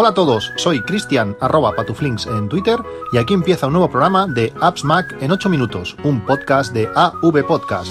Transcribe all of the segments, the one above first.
Hola a todos, soy Cristian arroba patuflinks en Twitter y aquí empieza un nuevo programa de Apps Mac en 8 minutos, un podcast de AV Podcast.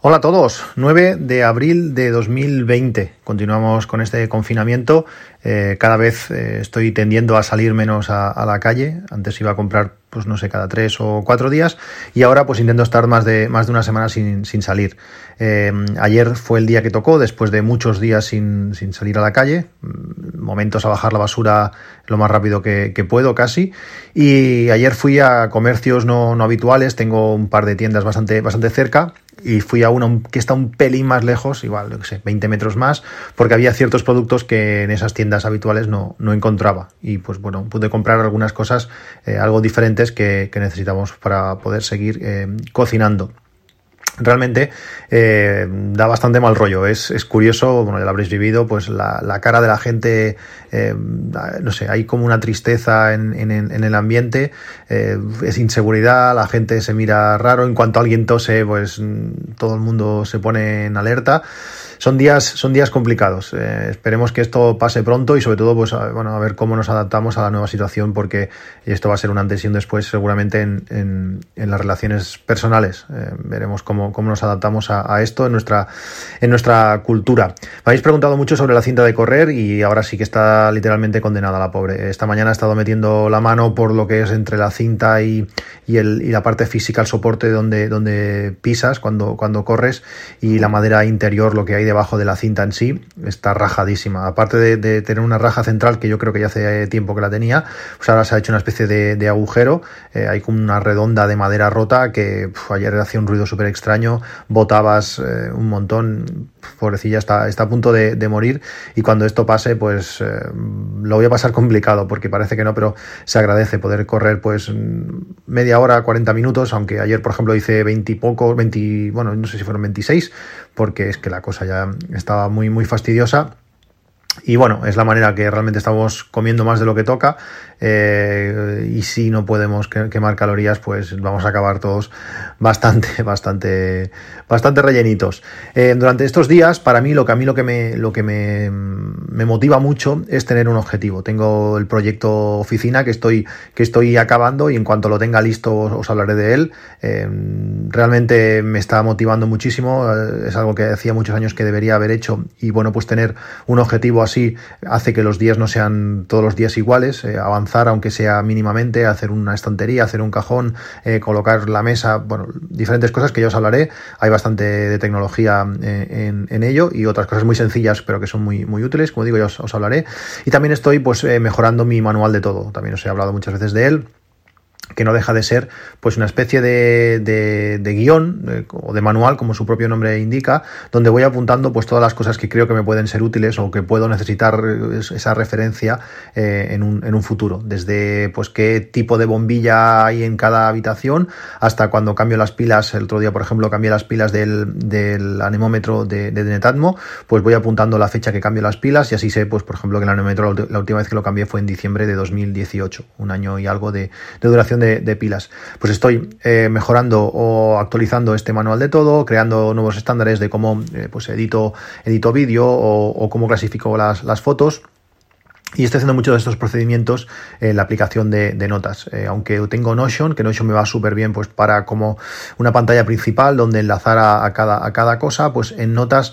Hola a todos, 9 de abril de 2020. Continuamos con este confinamiento. Eh, cada vez eh, estoy tendiendo a salir menos a, la calle. Antes iba a comprar, pues no sé, cada tres o cuatro días. Y ahora pues intento estar más de, más de una semana sin, salir. Eh, ayer fue el día que tocó, después de muchos días sin, salir a la calle. Mm, momentos a bajar la basura lo más rápido que, puedo, casi. Y ayer fui a comercios no, no habituales. Tengo un par de tiendas bastante, bastante cerca y fui a uno que está un pelín más lejos, igual, no sé, 20 metros más, porque había ciertos productos que en esas tiendas habituales no, no encontraba. Y pues bueno, pude comprar algunas cosas eh, algo diferentes que, que, necesitamos para poder seguir eh, cocinando realmente eh, da bastante mal rollo. Es, es, curioso, bueno, ya lo habréis vivido, pues la, la cara de la gente, eh, no sé, hay como una tristeza en, en, en el ambiente, eh, es inseguridad, la gente se mira raro, en cuanto alguien tose, pues mm, todo el mundo se pone en alerta son días, son días complicados. Eh, esperemos que esto pase pronto y sobre todo, pues, a, bueno, a ver cómo nos adaptamos a la nueva situación, porque esto va a ser un antes y un después seguramente en, en, en las relaciones personales. Eh, veremos cómo, cómo, nos adaptamos a, a, esto en nuestra, en nuestra cultura. Me habéis preguntado mucho sobre la cinta de correr y ahora sí que está literalmente condenada la pobre. Esta mañana he estado metiendo la mano por lo que es entre la cinta y, y, el, y la parte física, el soporte donde, donde pisas cuando, cuando corres y la madera interior, lo que hay debajo de la cinta en sí está rajadísima. Aparte de, tener una raja central, que yo creo que ya hace tiempo que la tenía, pues ahora se ha hecho una especie de, agujero. Eh, hay como una redonda de madera rota que ayer hacía un ruido súper extraño, botabas eh, un montón. Pobrecilla está, está a punto de, morir y cuando esto pase, pues eh, lo voy a pasar complicado porque parece que no, pero se agradece poder correr pues media hora, 40 minutos, aunque ayer, por ejemplo, hice 20 y poco, 20, bueno, no sé si fueron 26, porque es que la cosa ya estaba muy, muy fastidiosa. Y bueno, es la manera que realmente estamos comiendo más de lo que toca. Eh, y si no podemos quemar calorías, pues vamos a acabar todos bastante, bastante, bastante rellenitos. Eh, durante estos días, para mí, lo que a mí lo que me, lo que me, me, motiva mucho es tener un objetivo. Tengo el proyecto oficina que estoy, que estoy acabando y en cuanto lo tenga listo os, hablaré de él. Eh, realmente me está motivando muchísimo. Es algo que hacía muchos años que debería haber hecho y bueno, pues tener un objetivo así hace que los días no sean todos los días iguales, avanzar aunque sea mínimamente, hacer una estantería, hacer un cajón, colocar la mesa, bueno, diferentes cosas que yo os hablaré. Hay bastante de tecnología eh, en, ello y otras cosas muy sencillas, pero que son muy, muy útiles. Como digo, yo os, hablaré. Y también estoy pues eh, mejorando mi manual de todo. También os he hablado muchas veces de él que no deja de ser pues una especie de, de, guion o de manual, como su propio nombre indica, donde voy apuntando pues todas las cosas que creo que me pueden ser útiles o que puedo necesitar esa referencia eh, en, un, en, un, futuro. Desde pues qué tipo de bombilla hay en cada habitación hasta cuando cambio las pilas, el otro día por ejemplo cambié las pilas del, del anemómetro de, Netatmo, pues voy apuntando la fecha que cambio las pilas y así sé pues por ejemplo que el anemómetro la última vez que lo cambié fue en diciembre de 2018, un año y algo de, de de, pilas. Pues estoy eh, mejorando o actualizando este manual de todo, creando nuevos estándares de cómo eh, pues edito, edito vídeo o, cómo clasifico las, las fotos. Y estoy haciendo muchos de estos procedimientos en la aplicación de, notas. Eh, aunque tengo Notion, que Notion me va súper bien pues para como una pantalla principal donde enlazar a, cada, a cada cosa, pues en notas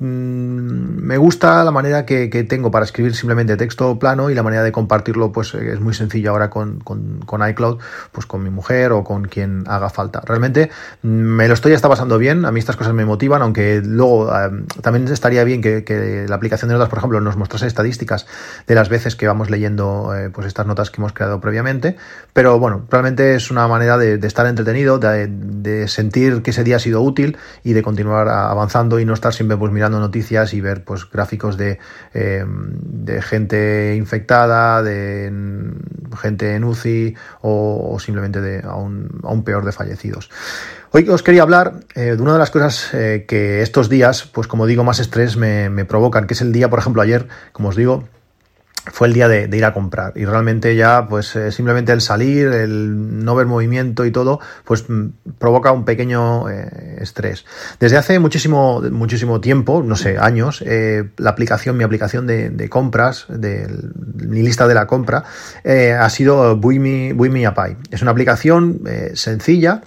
me gusta la manera que, tengo para escribir simplemente texto plano y la manera de compartirlo pues eh, es muy sencillo ahora con, iCloud, pues con mi mujer o con quien haga falta. Realmente mm, me lo estoy hasta pasando bien, a mí estas cosas me motivan, aunque luego eh, también estaría bien que, la aplicación de notas, por ejemplo, nos mostrase estadísticas de las veces que vamos leyendo eh, pues estas notas que hemos creado previamente, pero bueno, realmente es una manera de, estar entretenido, de, de, sentir que ese día ha sido útil y de continuar avanzando y no estar siempre pues mirando noticias y ver pues gráficos de, eh, de gente infectada, de gente en UCI o, simplemente de aún, aún, peor de fallecidos. Hoy os quería hablar eh, de una de las cosas eh, que estos días, pues como digo, más estrés me, me provocan, que es el día, por ejemplo, ayer, como os digo, fue el día de, ir a comprar. Y realmente ya pues eh, simplemente el salir el no ver movimiento y todo pues mm, provoca un pequeño eh, estrés. Desde hace muchísimo muchísimo tiempo no sé años eh, la aplicación mi aplicación de, compras de mi lista de la compra ha sido Buimi, Buimi Apai. Es una aplicación sencilla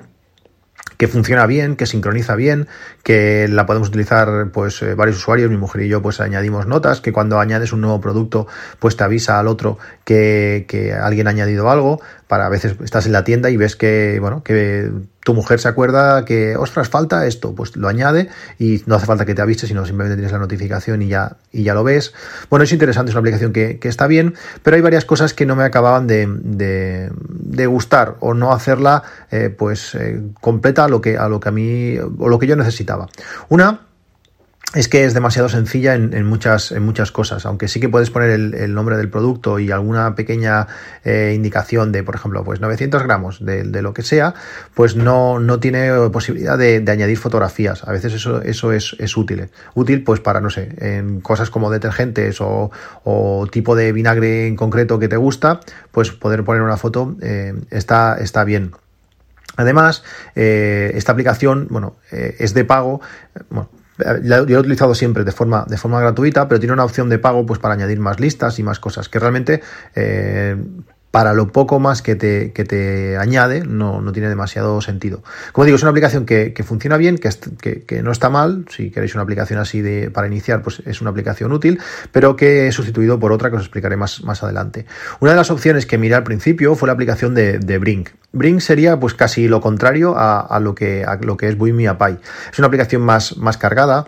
que funciona bien, que sincroniza bien, que la podemos utilizar pues eh, varios usuarios, mi mujer y yo pues añadimos notas, que cuando añades un nuevo producto pues te avisa al otro que, que alguien ha añadido algo, para a veces estás en la tienda y ves que, bueno, que tu mujer se acuerda que, ostras, falta esto, pues lo añade y no hace falta que te avise, sino simplemente tienes la notificación y ya, y ya lo ves. Bueno, es interesante, es una aplicación que, está bien, pero hay varias cosas que no me acababan de, de, gustar o no hacerla eh, pues eh, completa a lo que a lo que a mí o lo que yo necesitaba. Una es que es demasiado sencilla en, muchas, en muchas cosas, aunque sí que puedes poner el, nombre del producto y alguna pequeña eh, indicación de, por ejemplo, pues 900 gramos de, lo que sea, pues no, no tiene posibilidad de, añadir fotografías. A veces eso, eso es, es, útil. Útil, pues para, no sé, en cosas como detergentes o, tipo de vinagre en concreto que te gusta, pues poder poner una foto eh, está, está bien. Además, eh, esta aplicación, bueno, es de pago. Bueno, lo he utilizado siempre de forma, de forma gratuita, pero tiene una opción de pago pues para añadir más listas y más cosas, que realmente eh, para lo poco más que te, que te añade no, no, tiene demasiado sentido. Como digo, es una aplicación que, que funciona bien, que, que, que, no está mal, si queréis una aplicación así de, para iniciar, pues es una aplicación útil, pero que he sustituido por otra que os explicaré más, más adelante. Una de las opciones que miré al principio fue la aplicación de, de Brink. Brink sería pues casi lo contrario a, a lo, que, a lo que es Buimi Es una aplicación más, más cargada,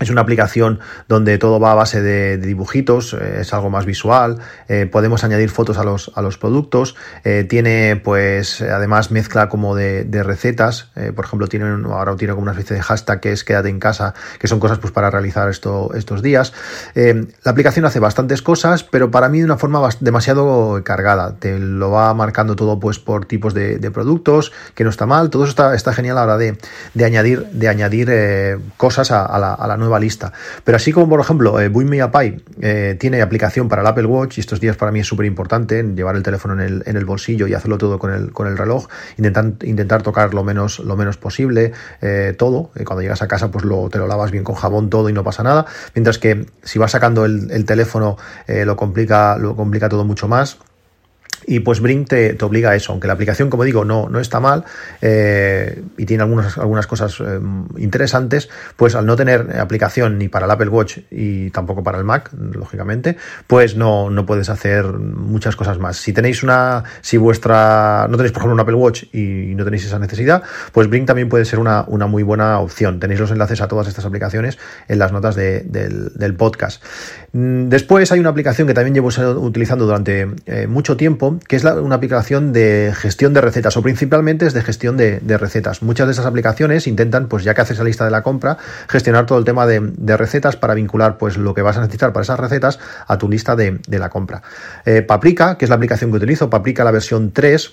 es una aplicación donde todo va a base de, dibujitos, eh, es algo más visual, eh, podemos añadir fotos a los, a los productos, eh, tiene pues además mezcla como de, recetas, por ejemplo tiene ahora tiene como una especie de hashtag que es quédate en casa, que son cosas pues para realizar esto, estos días. la aplicación hace bastantes cosas, pero para mí de una forma demasiado cargada, te lo va marcando todo pues por tipos de, productos, que no está mal, todo eso está, está genial a la hora de, de añadir, de añadir cosas a, la, a la nueva lista. Pero así como, por ejemplo, eh, eh, tiene aplicación para el Apple Watch, y estos días para mí es súper importante llevar el teléfono en el, en el, bolsillo y hacerlo todo con el, con el reloj, intentar, intentar tocar lo menos, lo menos posible, eh, todo. Eh, cuando llegas a casa, pues lo, te lo lavas bien con jabón todo y no pasa nada. Mientras que si vas sacando el, el teléfono, lo, complica, lo complica todo mucho más. Y pues Brink te, te, obliga a eso, aunque la aplicación, como digo, no, no está mal eh, y tiene algunas, algunas cosas eh, interesantes, pues al no tener aplicación ni para el Apple Watch y tampoco para el Mac, lógicamente, pues no, no puedes hacer muchas cosas más. Si tenéis una, si vuestra, no tenéis por ejemplo un Apple Watch y no tenéis esa necesidad, pues Brink también puede ser una, una muy buena opción. Tenéis los enlaces a todas estas aplicaciones en las notas de, del, del, podcast. Mm, después hay una aplicación que también llevo utilizando durante eh, mucho tiempo, que es una aplicación de gestión de recetas, o principalmente es de gestión de, recetas. Muchas de esas aplicaciones intentan, pues ya que haces la lista de la compra, gestionar todo el tema de, recetas para vincular pues lo que vas a necesitar para esas recetas a tu lista de, la compra. Eh, Paprika, que es la aplicación que utilizo, Paprika la versión 3,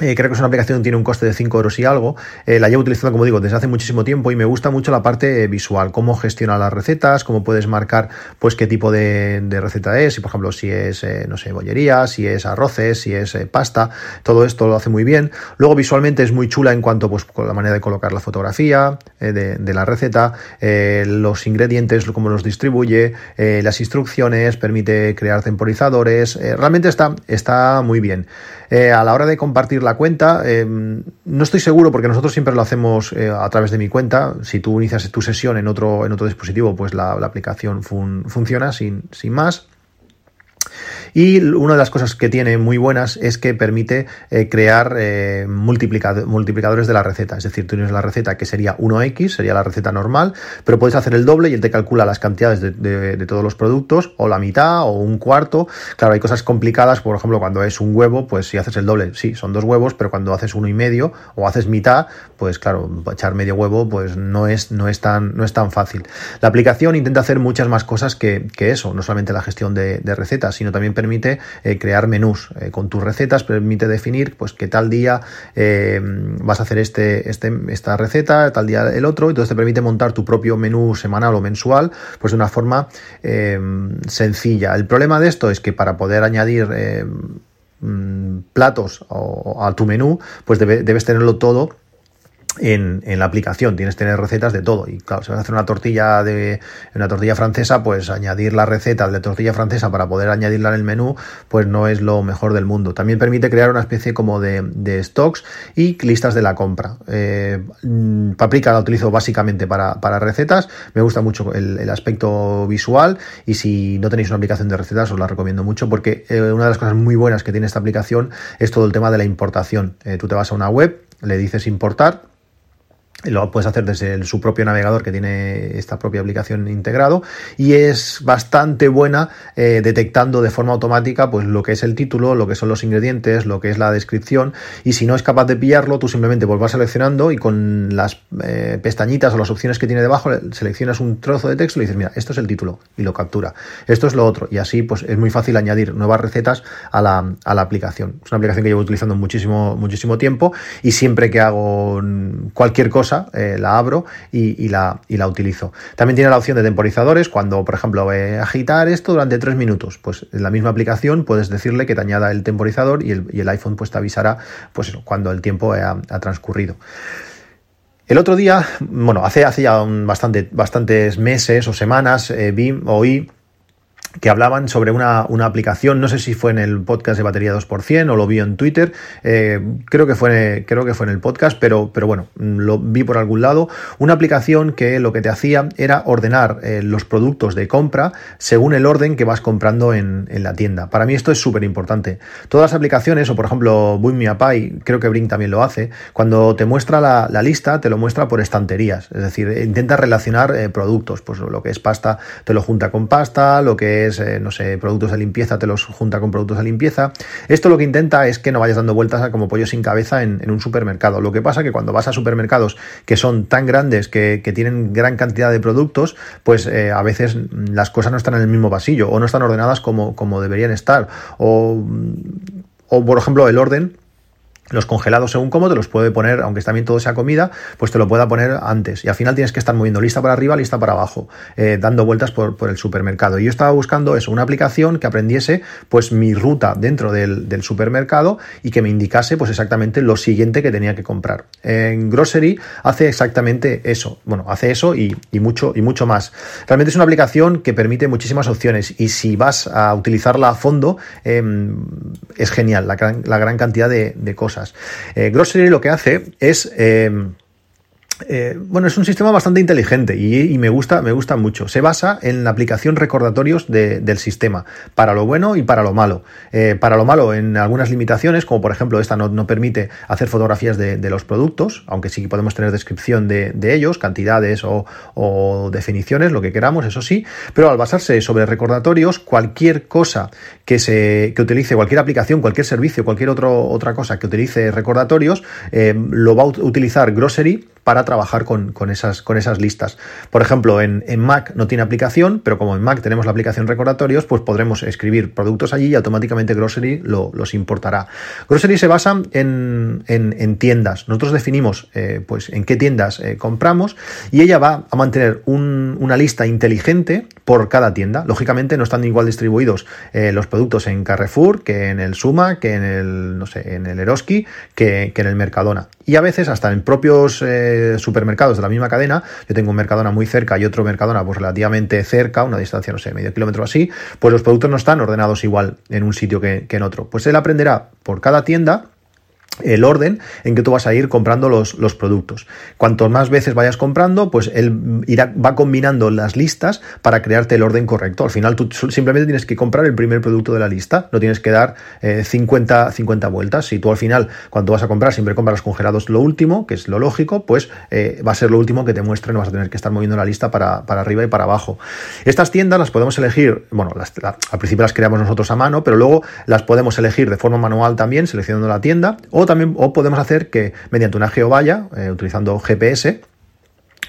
eh, creo que es una aplicación que tiene un coste de 5 euros y algo. Eh, la llevo utilizando, como digo, desde hace muchísimo tiempo y me gusta mucho la parte visual, cómo gestiona las recetas, cómo puedes marcar pues qué tipo de, receta es, si por ejemplo si es, eh, no sé, bollería, si es arroces, si es pasta, todo esto lo hace muy bien. Luego visualmente es muy chula en cuanto pues con la manera de colocar la fotografía de, la receta, los ingredientes, cómo los distribuye, las instrucciones, permite crear temporizadores, realmente está, está muy bien. a la hora de compartir la cuenta. Eh, no estoy seguro porque nosotros siempre lo hacemos eh, a través de mi cuenta. Si tú inicias tu sesión en otro, en otro dispositivo, pues la, aplicación funciona sin, sin más. Y una de las cosas que tiene muy buenas es que permite eh, crear eh, multiplicadores de la receta. Es decir, tú tienes la receta que sería 1x, sería la receta normal, pero puedes hacer el doble y él te calcula las cantidades de, todos los productos, o la mitad, o un cuarto. Claro, hay cosas complicadas, por ejemplo, cuando es un huevo, pues si haces el doble, sí, son dos huevos, pero cuando haces uno y medio o haces mitad, pues claro, echar medio huevo, pues no es, no es, tan, no es tan fácil. La aplicación intenta hacer muchas más cosas que, eso, no solamente la gestión de, recetas sino también permite eh, crear menús. Eh, con tus recetas permite definir pues que tal día vas a hacer este, este, esta receta, tal día el otro, entonces te permite montar tu propio menú semanal o mensual, pues de una forma sencilla. El problema de esto es que para poder añadir mm, platos a tu menú, pues debes tenerlo todo en, en, la aplicación. Tienes que tener recetas de todo. Y claro, si vas a hacer una tortilla de una tortilla francesa, pues añadir la receta de tortilla francesa para poder añadirla en el menú, pues no es lo mejor del mundo. También permite crear una especie como de, stocks y listas de la compra. Eh, Paprika la utilizo básicamente para, para recetas. Me gusta mucho el, el, aspecto visual. Y si no tenéis una aplicación de recetas, os la recomiendo mucho porque eh, una de las cosas muy buenas que tiene esta aplicación es todo el tema de la importación. Eh, tú te vas a una web, le dices importar lo puedes hacer desde su propio navegador que tiene esta propia aplicación integrado y es bastante buena eh, detectando de forma automática pues lo que es el título, lo que son los ingredientes, lo que es la descripción y si no es capaz de pillarlo tú simplemente pues vas seleccionando y con las eh, pestañitas o las opciones que tiene debajo seleccionas un trozo de texto y dices mira esto es el título y lo captura, esto es lo otro y así pues es muy fácil añadir nuevas recetas a la, a la aplicación. Es una aplicación que llevo utilizando muchísimo, muchísimo tiempo y siempre que hago cualquier cosa eh, la abro y, la, la, utilizo. También tiene la opción de temporizadores, cuando, por ejemplo, a agitar esto durante tres minutos, pues en la misma aplicación puedes decirle que te añada el temporizador y el, iPhone pues te avisará pues cuando el tiempo ha, transcurrido. El otro día, bueno, hace, hace ya bastante, bastantes meses o semanas, eh, vi, oí que hablaban sobre una, una, aplicación, no sé si fue en el podcast de batería 2% o lo vi en Twitter, eh, creo, que fue, creo que fue en el podcast, pero, pero bueno, lo vi por algún lado, una aplicación que lo que te hacía era ordenar eh, los productos de compra según el orden que vas comprando en, en la tienda. Para mí esto es súper importante. Todas las aplicaciones, o por ejemplo Buy creo que Brink también lo hace, cuando te muestra la, la, lista, te lo muestra por estanterías, es decir, intenta relacionar eh, productos, pues lo que es pasta te lo junta con pasta, lo que eh, no sé, productos de limpieza, te los junta con productos de limpieza. Esto lo que intenta es que no vayas dando vueltas como pollo sin cabeza en, un supermercado. Lo que pasa que cuando vas a supermercados que son tan grandes, que, tienen gran cantidad de productos, pues eh, a veces las cosas no están en el mismo pasillo o no están ordenadas como, como deberían estar. O, por ejemplo, el orden los congelados según cómo te los puede poner, aunque también todo sea comida, pues te lo pueda poner antes. Y al final tienes que estar moviendo lista para arriba, lista para abajo, eh, dando vueltas por, el supermercado. Y yo estaba buscando eso, una aplicación que aprendiese pues mi ruta dentro del, supermercado y que me indicase pues exactamente lo siguiente que tenía que comprar. En Grocery hace exactamente eso. Bueno, hace eso y, mucho, y mucho más. Realmente es una aplicación que permite muchísimas opciones y si vas a utilizarla a fondo, em, es genial la, gran cantidad de cosas. Eh, Grocery lo que hace es eh, bueno, es un sistema bastante inteligente y, me gusta, me gusta mucho. Se basa en la aplicación recordatorios del sistema, para lo bueno y para lo malo. Eh, para lo malo, en algunas limitaciones, como por ejemplo esta no, permite hacer fotografías de, los productos, aunque sí podemos tener descripción de, ellos, cantidades o, definiciones, lo que queramos, eso sí, pero al basarse sobre recordatorios, cualquier cosa que se que utilice, cualquier aplicación, cualquier servicio, cualquier otra cosa que utilice recordatorios, eh, lo va a utilizar Grocery para trabajar con, esas, con esas listas. Por ejemplo, en, Mac no tiene aplicación, pero como en Mac tenemos la aplicación recordatorios, pues podremos escribir productos allí y automáticamente Grocery los importará. Grocery se basa en, tiendas. Nosotros definimos eh, pues, en qué tiendas eh, compramos y ella va a mantener una lista inteligente por cada tienda. Lógicamente no están igual distribuidos eh, los productos en Carrefour que en el Suma, que en el, no sé, en el Eroski, que, que en el Mercadona. Y a veces hasta en propios supermercados de la misma cadena, yo tengo un Mercadona muy cerca y otro Mercadona pues relativamente cerca, una distancia, no sé, medio kilómetro así, pues los productos no están ordenados igual en un sitio que, que en otro. Pues él aprenderá por cada tienda el orden en que tú vas a ir comprando los, los, productos. Cuanto más veces vayas comprando, pues él irá, va combinando las listas para crearte el orden correcto. Al final tú simplemente tienes que comprar el primer producto de la lista, no tienes que dar 50, eh, 50 vueltas. Si tú al final, cuando vas a comprar, siempre compras congelados lo último, que es lo lógico, pues eh, va a ser lo último que te muestre, no vas a tener que estar moviendo la lista para, para arriba y para abajo. Estas tiendas las podemos elegir, bueno, las, al principio las creamos nosotros a mano, pero luego las podemos elegir de forma manual también, seleccionando la tienda, o también o podemos hacer que mediante una geovalla, eh, utilizando GPS,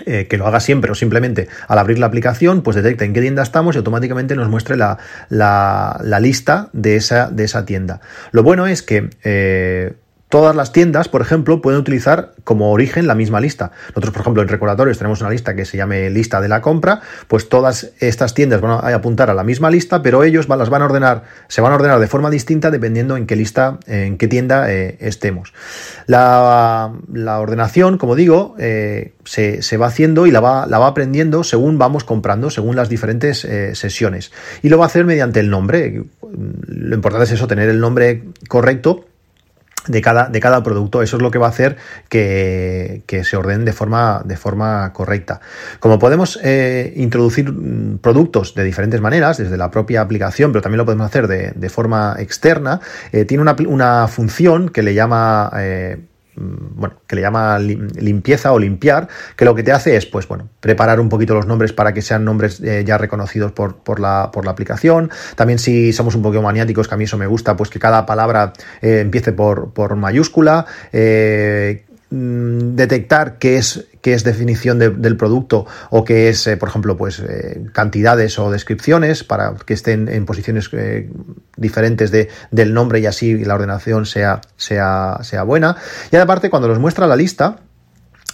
eh, que lo haga siempre o simplemente al abrir la aplicación, pues detecta en qué tienda estamos y automáticamente nos muestre la, la, lista de esa, de esa tienda. Lo bueno es que eh, Todas las tiendas, por ejemplo, pueden utilizar como origen la misma lista. Nosotros, por ejemplo, en recordatorios tenemos una lista que se llame lista de la compra, pues todas estas tiendas van a apuntar a la misma lista, pero ellos las van a ordenar, se van a ordenar de forma distinta dependiendo en qué lista, en qué tienda eh, estemos. La, ordenación, como digo, eh, se, va haciendo y la va, aprendiendo según vamos comprando, según las diferentes eh, sesiones. Y lo va a hacer mediante el nombre. Lo importante es eso, tener el nombre correcto de cada, de cada producto. Eso es lo que va a hacer que, se ordenen de forma, de forma correcta. Como podemos eh, introducir mm, productos de diferentes maneras, desde la propia aplicación, pero también lo podemos hacer de, forma externa, eh, tiene una, una, función que le llama eh, bueno, que le llama limpieza o limpiar, que lo que te hace es, pues bueno, preparar un poquito los nombres para que sean nombres eh, ya reconocidos por, por, la, por la aplicación. También si somos un poquito maniáticos, que a mí eso me gusta, pues que cada palabra eh, empiece por, por mayúscula. Eh, Mm, detectar qué es, qué es definición del producto o qué es, eh, por ejemplo, pues eh, cantidades o descripciones para que estén en posiciones eh, diferentes de, del nombre y así la ordenación sea, sea, sea buena. Y aparte, cuando nos muestra la lista,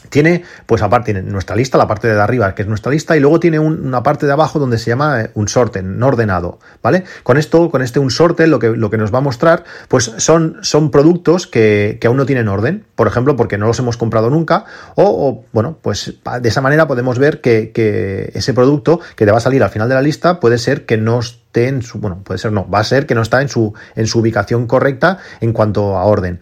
tiene, pues aparte, nuestra lista, la parte de arriba, que es nuestra lista, y luego tiene una parte de abajo donde se llama eh, un sorten, no ordenado, ¿vale? Con esto, con este un sorten, lo que, lo que nos va a mostrar, pues son, son productos que, aún no tienen orden, por ejemplo, porque no los hemos comprado nunca, o, bueno, pues de esa manera podemos ver que, que, ese producto que te va a salir al final de la lista puede ser que no esté en su, bueno, puede ser no, va a ser que no está en su, en su ubicación correcta en cuanto a orden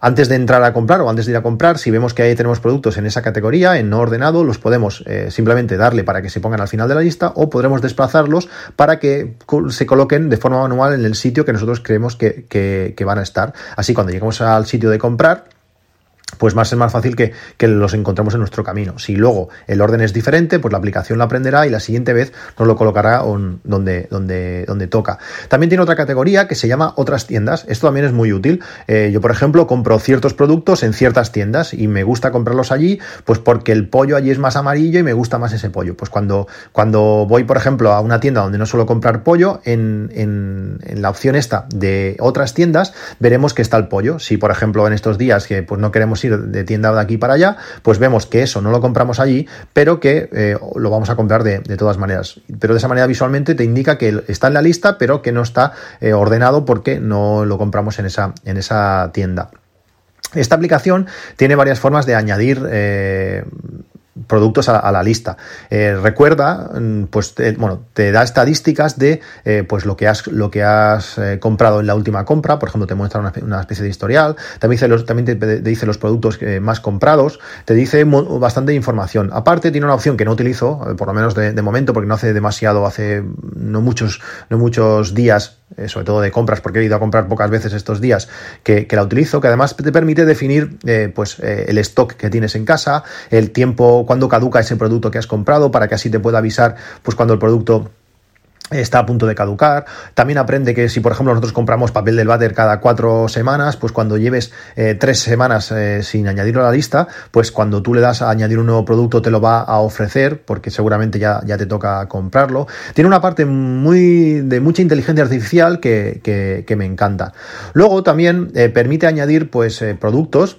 antes de entrar a comprar o antes de ir a comprar, si vemos que ahí tenemos productos en esa categoría, en no ordenado, los podemos eh, simplemente darle para que se pongan al final de la lista o podremos desplazarlos para que se coloquen de forma manual en el sitio que nosotros creemos que, que van a estar. Así cuando lleguemos al sitio de comprar, pues a ser más fácil que, los encontremos en nuestro camino. Si luego el orden es diferente, pues la aplicación lo aprenderá y la siguiente vez nos lo colocará donde, donde, donde toca. También tiene otra categoría que se llama otras tiendas. Esto también es muy útil. Eh, yo, por ejemplo, compro ciertos productos en ciertas tiendas y me gusta comprarlos allí, pues porque el pollo allí es más amarillo y me gusta más ese pollo. Pues cuando, cuando voy, por ejemplo, a una tienda donde no suelo comprar pollo, en, en, en la opción esta de otras tiendas, veremos que está el pollo. Si, por ejemplo, en estos días que pues no queremos ir de tienda de aquí para allá, pues vemos que eso no lo compramos allí, pero que eh, lo vamos a comprar de, todas maneras. Pero de esa manera visualmente te indica que está en la lista, pero que no está eh, ordenado porque no lo compramos en esa, en esa tienda. Esta aplicación tiene varias formas de añadir eh, productos a, la lista. Eh, recuerda, mm, pues bueno, te da estadísticas de eh, pues lo que has, lo que has eh, comprado en la última compra, por ejemplo, te muestra una, especie de historial, también, dice también te, dice los productos más comprados, te dice bastante información. Aparte, tiene una opción que no utilizo, por lo menos de, de momento, porque no hace demasiado, hace no muchos, no muchos días sobre todo de compras, porque he ido a comprar pocas veces estos días, que, la utilizo, que además te permite definir eh, pues, eh, el stock que tienes en casa, el tiempo, cuando caduca ese producto que has comprado, para que así te pueda avisar pues, cuando el producto está a punto de caducar. También aprende que si, por ejemplo, nosotros compramos papel del váter cada cuatro semanas, pues cuando lleves eh, tres semanas eh, sin añadirlo a la lista, pues cuando tú le das a añadir un nuevo producto te lo va a ofrecer, porque seguramente ya, ya te toca comprarlo. Tiene una parte muy de mucha inteligencia artificial que, que, me encanta. Luego también eh, permite añadir pues productos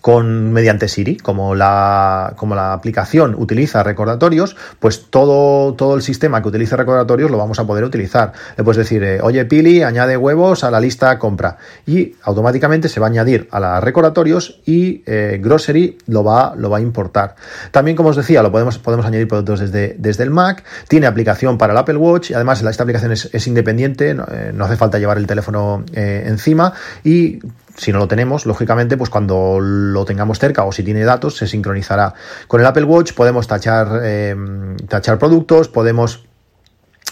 con mediante Siri, como la, como la aplicación utiliza recordatorios, pues todo, todo el sistema que utilice recordatorios lo vamos a poder utilizar. Le puedes decir, eh, oye Pili, añade huevos a la lista compra y automáticamente se va a añadir a los recordatorios y eh, Grocery lo va, lo va a importar. También, como os decía, lo podemos, podemos añadir productos desde, desde el Mac, tiene aplicación para el Apple Watch y además esta aplicación es, independiente, no, eh, no, hace falta llevar el teléfono encima y si no lo tenemos, lógicamente, pues cuando lo tengamos cerca o si tiene datos, se sincronizará. Con el Apple Watch podemos tachar, em, tachar productos, podemos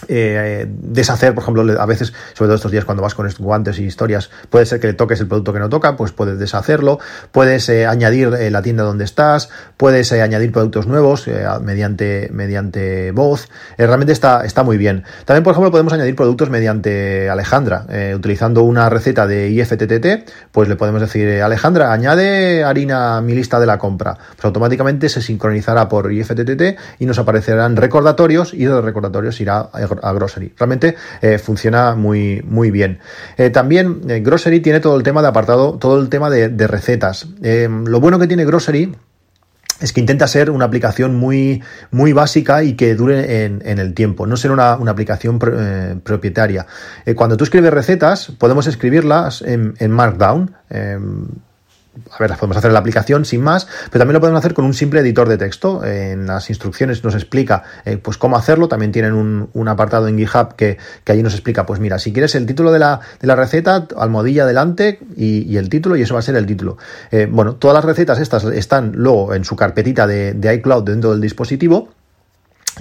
eh, deshacer, por ejemplo, a veces, sobre todo estos días cuando vas con guantes y historias, puede ser que le toques el producto que no toca, pues puedes deshacerlo, puedes eh, añadir eh, la tienda donde estás, puedes añadir productos nuevos mediante, mediante voz, realmente está, está muy bien. También, por ejemplo, podemos añadir productos mediante Alejandra, utilizando una receta de IFTTT, pues le podemos decir, Alejandra, añade harina a mi lista de la compra, pues automáticamente se sincronizará por IFTTT y nos aparecerán recordatorios y los recordatorios irá a a Grocery. Realmente eh, funciona muy, muy bien. Eh, también eh, Grocery tiene todo el tema de apartado, todo el tema de, recetas. lo bueno que tiene Grocery es que intenta ser una aplicación muy, muy básica y que dure en, el tiempo, no ser una, aplicación propietaria. cuando tú escribes recetas, podemos escribirlas en, en Markdown a ver, las podemos hacer en la aplicación sin más, pero también lo podemos hacer con un simple editor de texto. En las instrucciones nos explica eh, pues cómo hacerlo. También tienen un, apartado en GitHub que, que, allí nos explica, pues mira, si quieres el título de la, de la receta, almohadilla adelante y, el título, y eso va a ser el título. Eh, bueno, todas las recetas estas están luego en su carpetita de iCloud dentro del dispositivo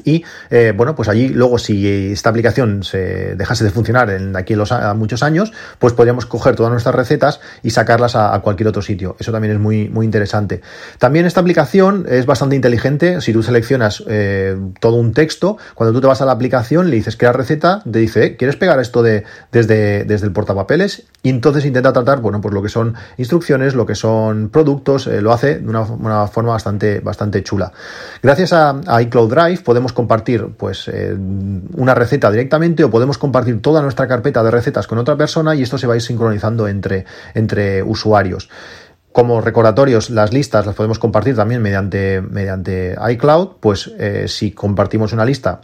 y eh, bueno, pues allí luego si esta aplicación se dejase de funcionar en aquí los, a muchos años, pues podríamos coger todas nuestras recetas y sacarlas a, cualquier otro sitio. Eso también es muy, muy interesante. También esta aplicación es bastante inteligente. Si tú seleccionas eh, todo un texto, cuando tú te vas a la aplicación, le dices crear receta, te dice, eh, ¿quieres pegar esto de, desde, desde el portapapeles? Y entonces intenta tratar, bueno, pues lo que son instrucciones, lo que son productos, lo hace de una, forma bastante, bastante chula. Gracias a, a iCloud Drive podemos compartir pues eh, una receta directamente o podemos compartir toda nuestra carpeta de recetas con otra persona y esto se va a ir sincronizando entre, entre usuarios. Como recordatorios, las listas las podemos compartir también mediante, mediante iCloud, pues eh, si compartimos una lista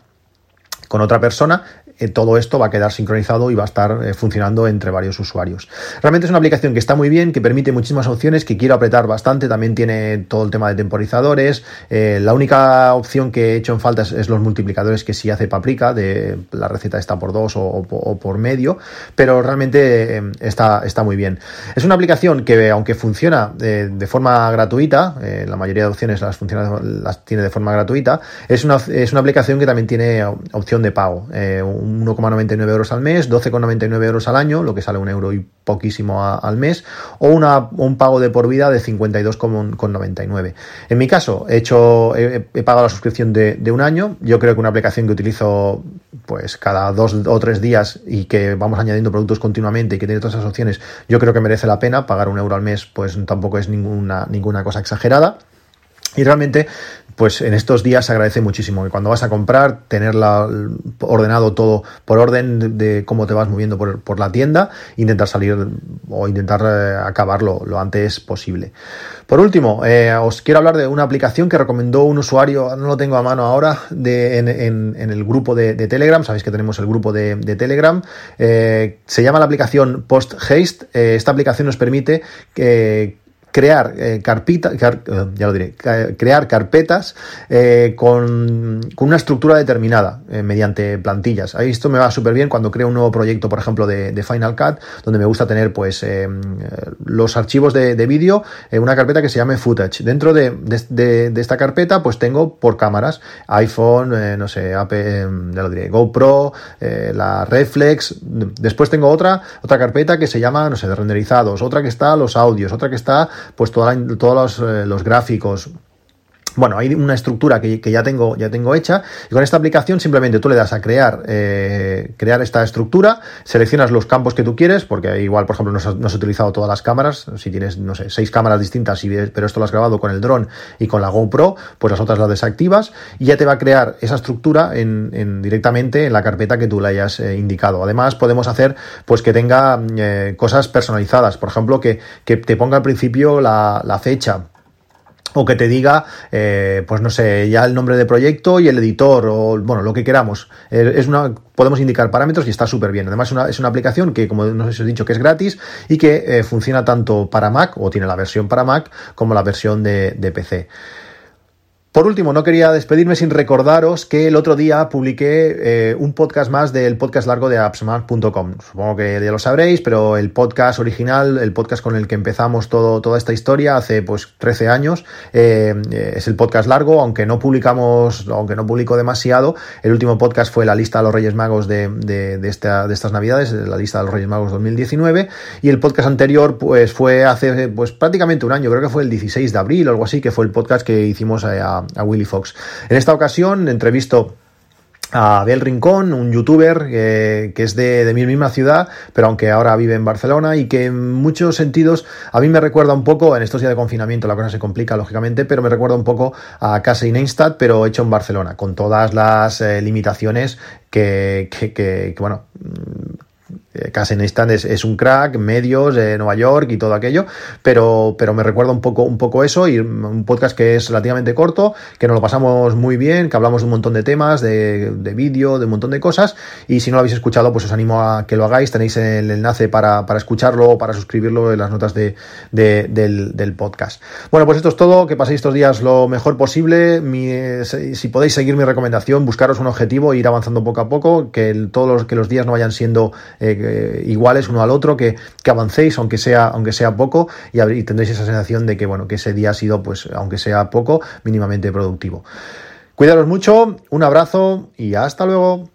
con otra persona, eh, todo esto va a quedar sincronizado y va a estar eh, funcionando entre varios usuarios. Realmente es una aplicación que está muy bien, que permite muchísimas opciones, que quiero apretar bastante, también tiene todo el tema de temporizadores. Eh, la única opción que he hecho en falta es, los multiplicadores que sí hace Paprika, de la receta está por dos o, por medio, pero realmente está, está muy bien. Es una aplicación que, aunque funciona de forma gratuita, la mayoría de opciones las, funciona, las tiene de forma gratuita, es una, es una aplicación que también tiene opción de pago. 1,99 euros al mes, 12,99 euros al año, lo que sale un euro y poquísimo al mes, o una, un pago de por vida de 52,99. En mi caso, he, hecho, he, pagado la suscripción de, de, un año. Yo creo que una aplicación que utilizo pues cada dos o tres días y que vamos añadiendo productos continuamente y que tiene todas esas opciones, yo creo que merece la pena. Pagar un euro al mes, pues tampoco es ninguna, ninguna cosa exagerada. Y realmente pues en estos días se agradece muchísimo. Que cuando vas a comprar, tenerla ordenado todo por orden de, cómo te vas moviendo por, la tienda, intentar salir o intentar eh, acabarlo lo antes posible. Por último, eh, os quiero hablar de una aplicación que recomendó un usuario, no lo tengo a mano ahora, en, el grupo de, Telegram, sabéis que tenemos el grupo de, Telegram, eh, se llama la aplicación Post Haste, esta aplicación nos permite que crear eh, eh, ya lo diré, crear carpetas eh, con, una estructura determinada mediante plantillas. Ahí esto me va súper bien cuando creo un nuevo proyecto, por ejemplo, de, Final Cut, donde me gusta tener pues los archivos de, vídeo en una carpeta que se llame footage. Dentro de, esta carpeta, pues tengo por cámaras, iPhone, no sé, ya lo diré, GoPro, la Reflex. Después tengo otra, otra carpeta que se llama, no sé, de renderizados, otra que está los audios, otra que está pues todos los, eh, los gráficos, bueno, hay una estructura que, ya, tengo, ya tengo hecha y con esta aplicación simplemente tú le das a crear, eh, crear esta estructura, seleccionas los campos que tú quieres, porque igual, por ejemplo, no has, utilizado todas las cámaras, si tienes, no sé, seis cámaras distintas, pero esto lo has grabado con el dron y con la GoPro, pues las otras las desactivas y ya te va a crear esa estructura en, directamente en la carpeta que tú le hayas eh, indicado. Además, podemos hacer pues que tenga eh, cosas personalizadas, por ejemplo, que, te ponga al principio la, la fecha o que te diga, eh, pues no sé, ya el nombre de proyecto y el editor, o bueno, lo que queramos. Eh, es una, podemos indicar parámetros y está súper bien. Además, es una aplicación que, como nos he dicho, que es gratis y que eh, funciona tanto para Mac, o tiene la versión para Mac, como la versión de, de PC. Por último, no quería despedirme sin recordaros que el otro día publiqué eh, un podcast más del podcast largo de appsmart.com. Supongo que ya lo sabréis, pero el podcast original, el podcast con el que empezamos todo, toda esta historia hace pues 13 años, eh, es el podcast largo, aunque no publicamos, aunque no publico demasiado. El último podcast fue la lista de los Reyes Magos de, de, de estas Navidades, la lista de los Reyes Magos 2019, y el podcast anterior pues fue hace pues prácticamente un año, creo que fue el 16 de abril o algo así, que fue el podcast que hicimos a a, Willy Fox. En esta ocasión entrevisto a Abel Rincón, un youtuber que es de, mi misma ciudad, pero aunque ahora vive en Barcelona y que en muchos sentidos a mí me recuerda un poco, en estos días de confinamiento la cosa se complica lógicamente, pero me recuerda un poco a Casa Inenstat, pero hecho en Barcelona, con todas las eh, limitaciones que, que, bueno, eh, Kazakhstan es, es un crack, medios, de Nueva York y todo aquello, pero, pero me recuerda un poco, un poco eso y un podcast que es relativamente corto, que nos lo pasamos muy bien, que hablamos de un montón de temas, de, de vídeo, de un montón de cosas y si no lo habéis escuchado pues os animo a que lo hagáis, tenéis el enlace para, para escucharlo o para suscribirlo en las notas de, de, del, podcast. Bueno, pues esto es todo, que paséis estos días lo mejor posible, mi, si podéis seguir mi recomendación, buscaros un objetivo e ir avanzando poco a poco, que todos los, que los días no vayan siendo eh, iguales uno al otro, que, que, avancéis, aunque sea, aunque sea poco, y, tendréis esa sensación de que, bueno, que ese día ha sido, pues, aunque sea poco, mínimamente productivo. Cuidaros mucho, un abrazo y hasta luego.